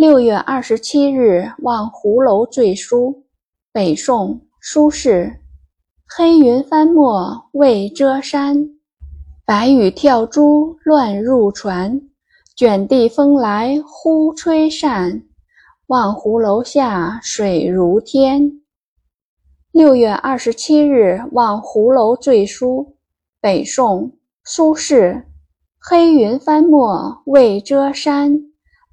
六月二十七日望湖楼醉书，北宋苏轼。黑云翻墨未遮山，白雨跳珠乱入船。卷地风来忽吹扇，望湖楼下水如天。六月二十七日望湖楼醉书，北宋苏轼。黑云翻墨未遮山。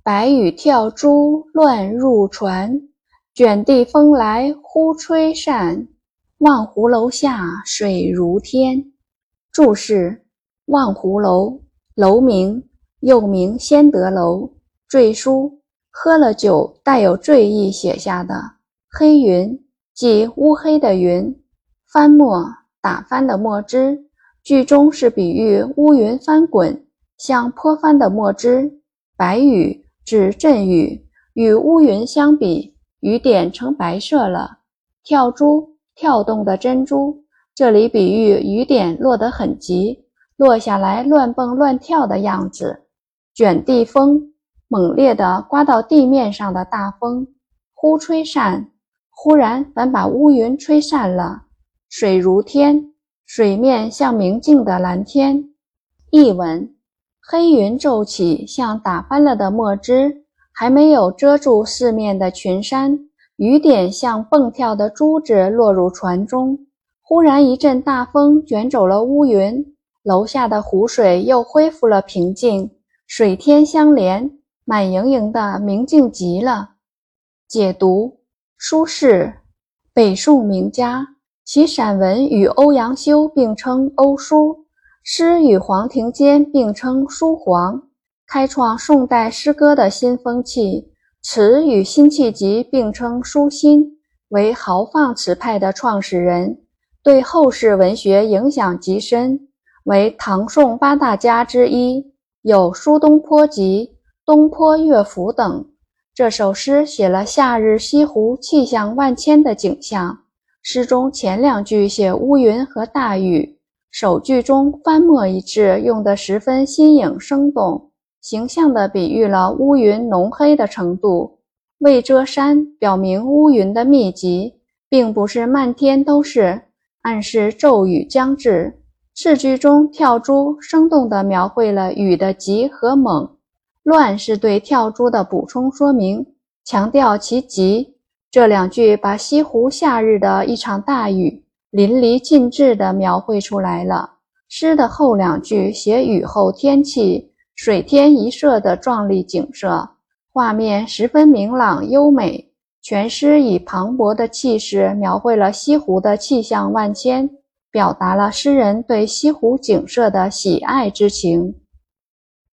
白雨跳珠乱入船，卷地风来忽吹扇。望湖楼下水如天。注释：望湖楼，楼名，又名先德楼。坠书，喝了酒带有醉意写下的。黑云，即乌黑的云。翻墨，打翻的墨汁。句中是比喻乌云翻滚，像泼翻的墨汁。白雨。指阵雨，与乌云相比，雨点呈白色了。跳珠，跳动的珍珠，这里比喻雨点落得很急，落下来乱蹦乱跳的样子。卷地风，猛烈地刮到地面上的大风。忽吹散，忽然反把乌云吹散了。水如天，水面像明净的蓝天。译文。黑云骤起，像打翻了的墨汁，还没有遮住四面的群山。雨点像蹦跳的珠子落入船中。忽然一阵大风卷走了乌云，楼下的湖水又恢复了平静，水天相连，满盈盈的，明净极了。解读：苏轼，北宋名家，其散文与欧阳修并称欧苏。诗与黄庭坚并称书黄，开创宋代诗歌的新风气；词与辛弃疾并称书辛，为豪放词派的创始人，对后世文学影响极深，为唐宋八大家之一，有《苏东坡集》《东坡乐府》等。这首诗写了夏日西湖气象万千的景象，诗中前两句写乌云和大雨。首句中“翻墨”一字用得十分新颖生动，形象地比喻了乌云浓黑的程度。未遮山表明乌云的密集，并不是漫天都是，暗示骤雨将至。次句中跳珠生动地描绘了雨的急和猛，乱是对跳珠的补充说明，强调其急。这两句把西湖夏日的一场大雨。淋漓尽致地描绘出来了。诗的后两句写雨后天气，水天一色的壮丽景色，画面十分明朗优美。全诗以磅礴的气势描绘了西湖的气象万千，表达了诗人对西湖景色的喜爱之情。